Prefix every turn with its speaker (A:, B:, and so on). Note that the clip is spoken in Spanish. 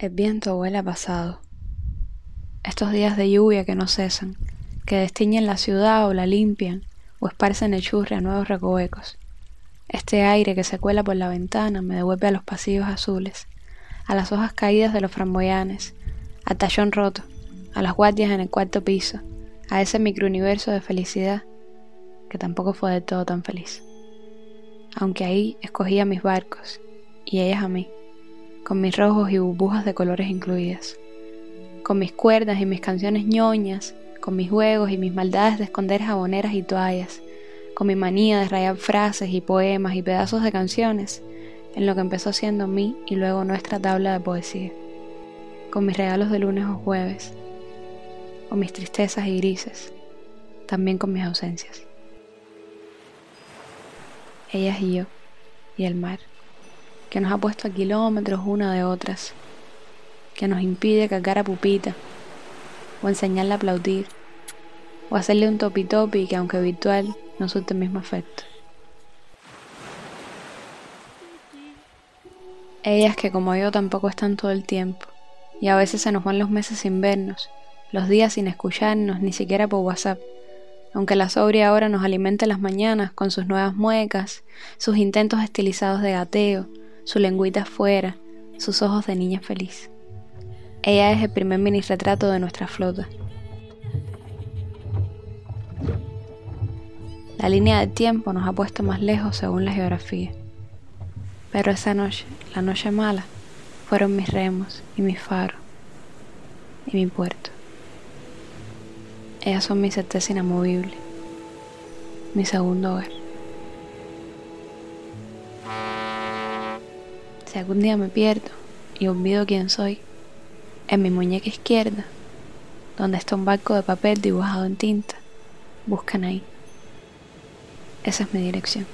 A: El viento vuela pasado. Estos días de lluvia que no cesan, que destiñen la ciudad o la limpian, o esparcen el churre a nuevos recovecos. Este aire que se cuela por la ventana me devuelve a los pasillos azules, a las hojas caídas de los framboyanes, al tallón roto, a las guardias en el cuarto piso, a ese microuniverso de felicidad que tampoco fue del todo tan feliz. Aunque ahí escogía mis barcos y ellas a mí con mis rojos y burbujas de colores incluidas, con mis cuerdas y mis canciones ñoñas, con mis juegos y mis maldades de esconder jaboneras y toallas, con mi manía de rayar frases y poemas y pedazos de canciones, en lo que empezó siendo mí y luego nuestra tabla de poesía, con mis regalos de lunes o jueves, con mis tristezas y grises, también con mis ausencias. Ellas y yo, y el mar que nos ha puesto a kilómetros una de otras, que nos impide cargar a Pupita, o enseñarle a aplaudir, o hacerle un topi topi que aunque virtual no surte el mismo efecto. Ellas que como yo tampoco están todo el tiempo, y a veces se nos van los meses sin vernos, los días sin escucharnos, ni siquiera por WhatsApp, aunque la sobria ahora nos alimente las mañanas con sus nuevas muecas, sus intentos estilizados de gateo, su lengüita afuera, sus ojos de niña feliz. Ella es el primer mini retrato de nuestra flota. La línea del tiempo nos ha puesto más lejos según la geografía. Pero esa noche, la noche mala, fueron mis remos y mi faro y mi puerto. Ellas son mi certeza inamovible, mi segundo hogar. Si algún día me pierdo y olvido quién soy, en mi muñeca izquierda, donde está un barco de papel dibujado en tinta, buscan ahí. Esa es mi dirección.